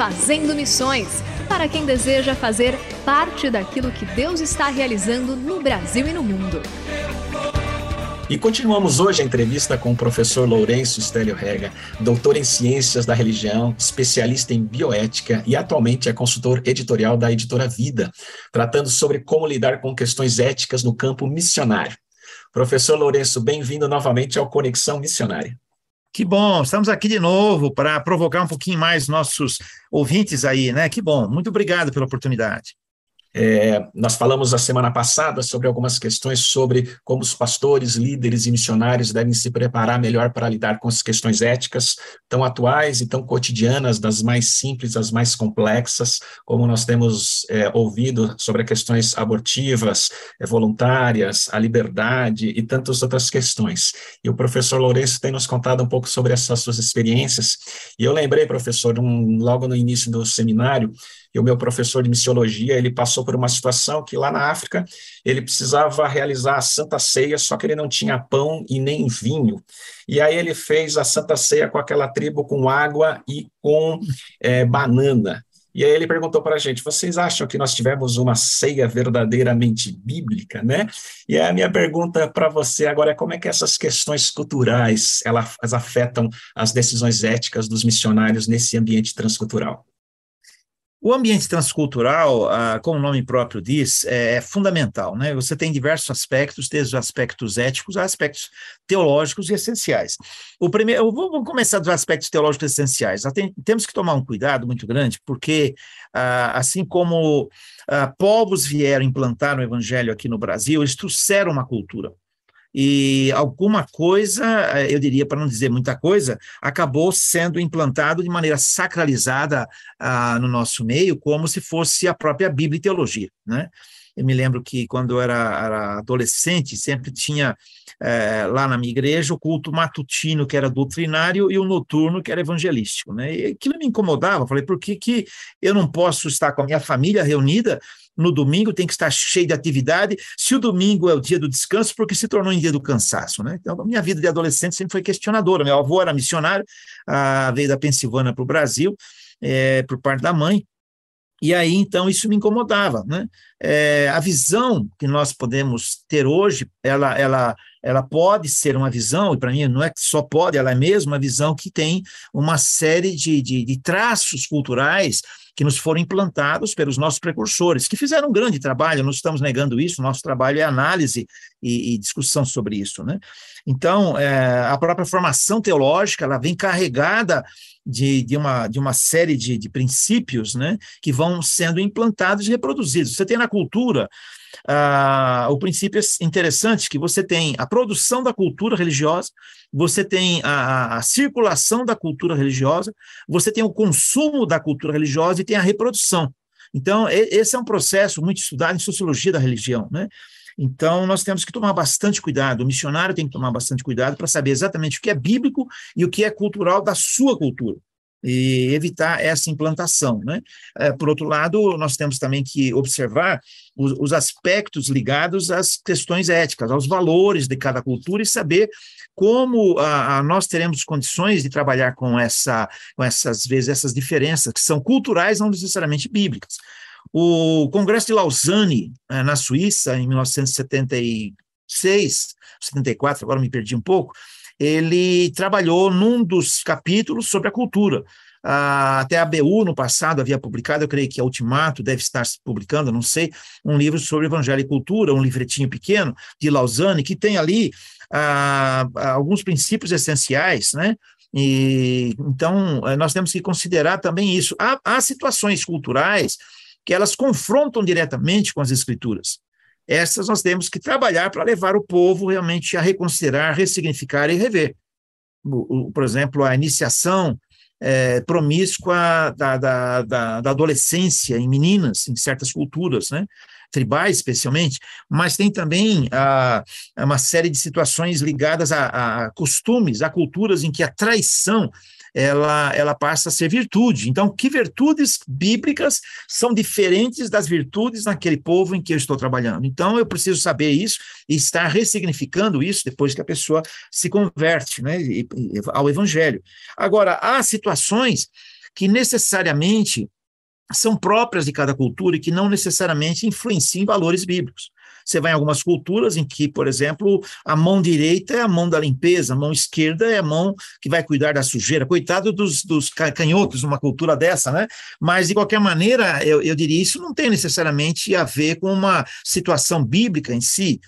Fazendo Missões para quem deseja fazer parte daquilo que Deus está realizando no Brasil e no mundo. E continuamos hoje a entrevista com o professor Lourenço Stélio Rega, doutor em Ciências da Religião, especialista em bioética e atualmente é consultor editorial da editora Vida, tratando sobre como lidar com questões éticas no campo missionário. Professor Lourenço, bem-vindo novamente ao Conexão Missionária. Que bom, estamos aqui de novo para provocar um pouquinho mais nossos ouvintes aí, né? Que bom, muito obrigado pela oportunidade. É, nós falamos a semana passada sobre algumas questões sobre como os pastores, líderes e missionários devem se preparar melhor para lidar com as questões éticas tão atuais e tão cotidianas, das mais simples às mais complexas, como nós temos é, ouvido sobre questões abortivas, é, voluntárias, a liberdade e tantas outras questões. E o professor Lourenço tem nos contado um pouco sobre essas suas experiências. E eu lembrei, professor, um, logo no início do seminário, e o meu professor de missiologia, ele passou por uma situação que lá na África ele precisava realizar a Santa Ceia, só que ele não tinha pão e nem vinho. E aí ele fez a Santa Ceia com aquela tribo com água e com é, banana. E aí ele perguntou para a gente: vocês acham que nós tivemos uma ceia verdadeiramente bíblica, né? E a minha pergunta para você agora é como é que essas questões culturais elas afetam as decisões éticas dos missionários nesse ambiente transcultural? O ambiente transcultural, ah, como o nome próprio diz, é, é, fundamental. Né? Você tem diversos aspectos, desde os aspectos éticos a aspectos teológicos e essenciais. O primeiro, vamos começar dos aspectos teológicos essenciais. Tem, temos que tomar um cuidado muito grande, porque ah, assim como ah, povos vieram implantar o evangelho aqui no Brasil, eles trouxeram uma cultura e alguma coisa, eh, eu diria, para não dizer muita coisa, acabou sendo implantado de maneira sacralizada ah, no nosso meio, como se fosse a própria Bíblia e teologia, né? Eu me lembro que quando eu era, era adolescente, sempre tinha é, lá na minha igreja o culto matutino, que era doutrinário, e o noturno, que era evangelístico. Né? E aquilo me incomodava. Falei, por que, que eu não posso estar com a minha família reunida no domingo tem que estar cheio de atividade. Se o domingo é o dia do descanso, porque se tornou em dia do cansaço, né? Então, a minha vida de adolescente sempre foi questionadora. Meu avô era missionário, ah, veio da Pensilvânia para o Brasil, é, por parte da mãe, e aí, então, isso me incomodava. Né? É, a visão que nós podemos ter hoje, ela, ela, ela pode ser uma visão, e para mim não é que só pode, ela é mesmo uma visão que tem uma série de, de, de traços culturais que nos foram implantados pelos nossos precursores, que fizeram um grande trabalho, não estamos negando isso, nosso trabalho é análise e, e discussão sobre isso. Né? Então, é, a própria formação teológica, ela vem carregada de, de, uma, de uma série de, de princípios né, que vão sendo implantados e reproduzidos. Você tem na cultura ah, o princípio é interessante que você tem a produção da cultura religiosa, você tem a, a, circulação da cultura religiosa, você tem o consumo da cultura religiosa e tem a reprodução. Então, esse é um processo muito estudado em sociologia da religião, né? Então, nós temos que tomar bastante cuidado, o missionário tem que tomar bastante cuidado para saber exatamente o que é bíblico e o que é cultural da sua cultura. E evitar essa implantação. Né? É, por outro lado, nós temos também que observar os, os, aspectos ligados às questões éticas, aos valores de cada cultura e saber como a, a nós teremos condições de trabalhar com, essa, com essas vezes essas diferenças que são culturais, não necessariamente bíblicas. O Congresso de Lausanne, é, na Suíça, em 1976, 74, agora me perdi um pouco, ele trabalhou num dos capítulos sobre a cultura. Ah, até a BU no passado havia publicado, eu creio que a Ultimato deve estar publicando, não sei, um livro sobre Evangelho e Cultura, um livretinho pequeno de Lausanne, que tem ali ah, alguns princípios essenciais, né? E, então, eh, nós temos que considerar também isso. Há, há situações culturais que elas confrontam diretamente com as escrituras essas nós temos que trabalhar para levar o povo realmente a reconsiderar, ressignificar e rever. Por exemplo, a iniciação é, promíscua da, da, da, da, adolescência em meninas, em certas culturas, né? tribais especialmente, mas tem também a, uma série de situações ligadas a, a costumes, a culturas em que a traição ela, ela passa a ser virtude. Então, que virtudes bíblicas são diferentes das virtudes naquele povo em que eu estou trabalhando? Então, eu preciso saber isso e estar ressignificando isso depois que a pessoa se converte né, ao Evangelho. Agora, há situações que necessariamente são próprias de cada cultura e que não necessariamente influenciam valores bíblicos. Você vai em algumas culturas em que, por exemplo, a mão direita é a mão da limpeza, a mão esquerda é a mão que vai cuidar da sujeira. Coitado dos, dos canhotos numa cultura dessa, né? Mas, de qualquer maneira, eu, eu diria, isso não tem necessariamente a ver com uma situação bíblica em si.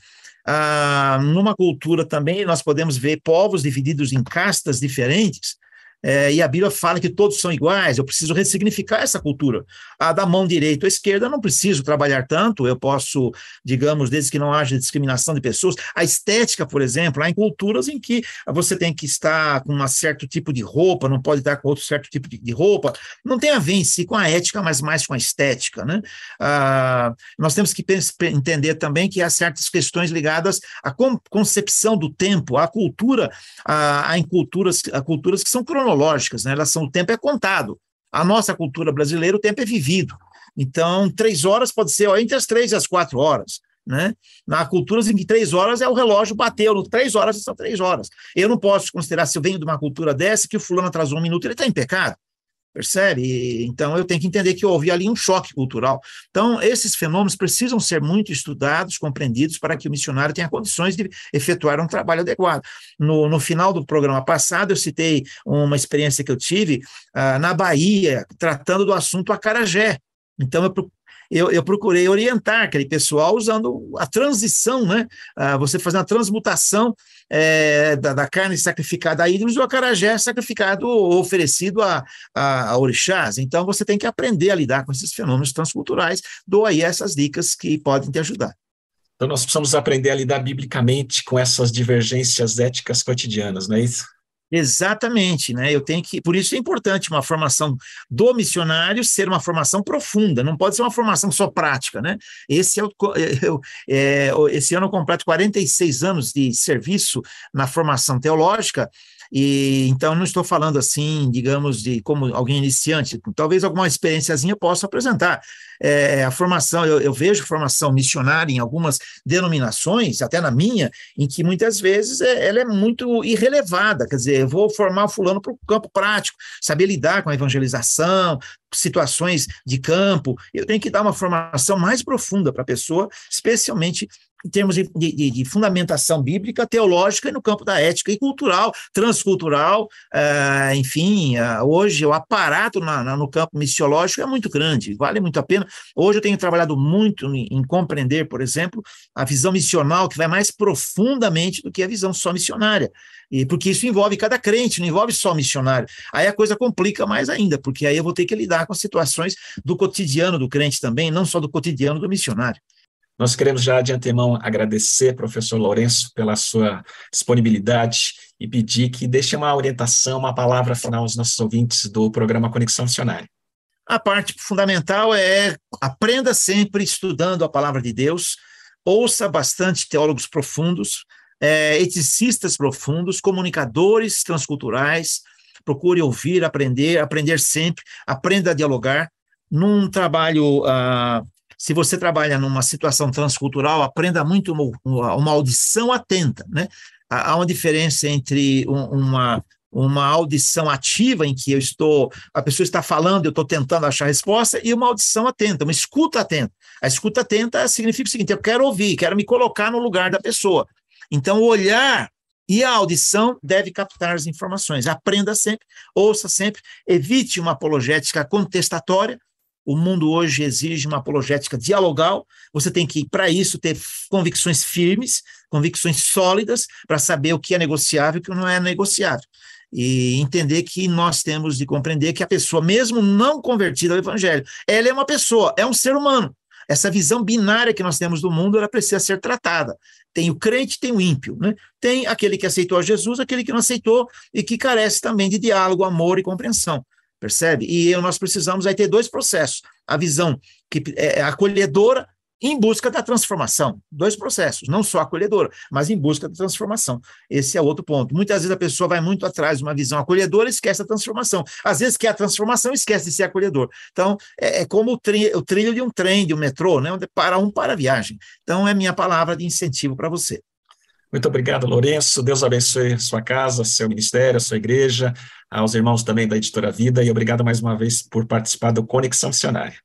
Ah, numa cultura também, nós podemos ver povos divididos em castas diferentes, é, e a Bíblia fala que todos são iguais, eu preciso ressignificar essa cultura. A da mão direita ou esquerda, eu não preciso trabalhar tanto, eu posso, digamos, desde que não haja discriminação de pessoas. A estética, por exemplo, há em culturas em que você tem que estar com um certo tipo de roupa, não pode estar com outro certo tipo de, roupa. Não tem a ver em si com a ética, mas mais com a estética. Né? Ah, nós temos que entender também que há certas questões ligadas à concepção do tempo, à cultura, há em culturas, culturas que são cronológicas cronológicas, né? Elas são, o tempo é contado. A nossa cultura brasileira, o tempo é vivido. Então, três horas pode ser ó, entre as três e as quatro horas. Né? Na cultura em que três horas é o relógio bateu, três horas são três horas. Eu não posso considerar, se eu venho de uma cultura dessa, que o fulano atrasou um minuto, ele está em pecado. Percebe? Então, eu tenho que entender que houve ali um choque cultural. Então, esses fenômenos precisam ser muito estudados, compreendidos, para que o missionário tenha condições de efetuar um trabalho adequado. No, no final do programa passado, eu citei uma experiência que eu tive ah, na Bahia, tratando do assunto acarajé. Então, eu eu, eu, procurei orientar aquele pessoal usando a transição, né? Ah, você fazendo a transmutação é, da, da, carne sacrificada a ídolos do acarajé sacrificado ou oferecido a, a, a, orixás. Então, você tem que aprender a lidar com esses fenômenos transculturais. Dou aí essas dicas que podem te ajudar. Então, nós precisamos aprender a lidar biblicamente com essas divergências éticas cotidianas, não é isso? Exatamente, né? Eu tenho que, por isso é importante uma formação do missionário ser uma formação profunda, não pode ser uma formação só prática, né? Esse é o, eu, é, esse ano eu completo 46 anos de serviço na formação teológica e então não estou falando assim, digamos, de como alguém iniciante, talvez alguma experiênciazinha possa apresentar. É, a formação, eu, eu, vejo formação missionária em algumas denominações, até na minha, em que muitas vezes é, ela é muito irrelevada, quer dizer, eu vou formar fulano para o campo prático, saber lidar com a evangelização, situações de campo, eu tenho que dar uma formação mais profunda para a pessoa, especialmente em termos de, de, de, fundamentação bíblica, teológica e no campo da ética e cultural, transcultural, uh, enfim, uh, hoje o aparato na, na, no campo missiológico é muito grande, vale muito a pena. Hoje eu tenho trabalhado muito em, em, compreender, por exemplo, a visão missional, que vai mais profundamente do que a visão só missionária, e porque isso envolve cada crente, não envolve só missionário. Aí a coisa complica mais ainda, porque aí eu vou ter que lidar com situações do cotidiano do crente também, não só do cotidiano do missionário. Nós queremos já de antemão agradecer, professor Lourenço, pela sua disponibilidade e pedir que deixe uma orientação, uma palavra final aos nossos ouvintes do programa Conexão Missionária. A parte fundamental é aprenda sempre estudando a palavra de Deus, ouça bastante teólogos profundos, é, eticistas profundos, comunicadores transculturais, procure ouvir, aprender, aprender sempre, aprenda a dialogar. Num trabalho, uh, se você trabalha numa situação transcultural, aprenda muito uma, uma audição atenta, né? Há uma diferença entre uma, uma audição ativa em que eu estou, a pessoa está falando, eu estou tentando achar a resposta, e uma audição atenta, uma escuta atenta. A escuta atenta significa o seguinte: eu quero ouvir, quero me colocar no lugar da pessoa. Então, o olhar e a audição deve captar as informações. Aprenda sempre, ouça sempre, evite uma apologética contestatória. O mundo hoje exige uma apologética dialogal. Você tem que, para isso, ter convicções firmes, convicções sólidas, para saber o que é negociável e o que não é negociável. E entender que nós temos de compreender que a pessoa, mesmo não convertida ao Evangelho, ela é uma pessoa, é um ser humano. Essa visão binária que nós temos do mundo, ela precisa ser tratada. Tem o crente, tem o ímpio, né? Tem aquele que aceitou a Jesus, aquele que não aceitou e que carece também de diálogo, amor e compreensão. Percebe? E nós precisamos aí ter dois processos. A visão que é acolhedora em busca da transformação. Dois processos, não só acolhedora, mas em busca da transformação. Esse é outro ponto. Muitas vezes a pessoa vai muito atrás de uma visão acolhedora e esquece a transformação. Às vezes quer a transformação e esquece de ser acolhedor. Então, é, é como o, tri, o, trilho de um trem, de um metrô, né, onde para um para a viagem. Então, é minha palavra de incentivo para você. Muito obrigado, Lourenço. Deus abençoe sua casa, seu ministério, sua igreja, aos irmãos também da Editora Vida, e obrigado mais uma vez por participar do Conexão Missionária.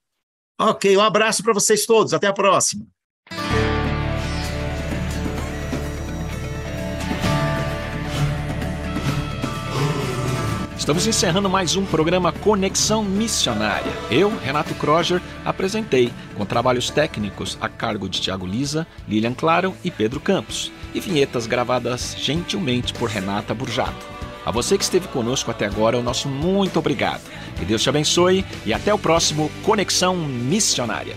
Ok, um abraço para vocês todos. Até a próxima. Estamos encerrando mais um programa Conexão Missionária. Eu, Renato Kroger, apresentei, com trabalhos técnicos a cargo de Tiago Lisa, Lilian Claro e Pedro Campos, e vinhetas gravadas gentilmente por Renata Burjato. A você que esteve conosco até agora, o nosso muito obrigado. Que Deus te abençoe e até o próximo Conexão Missionária.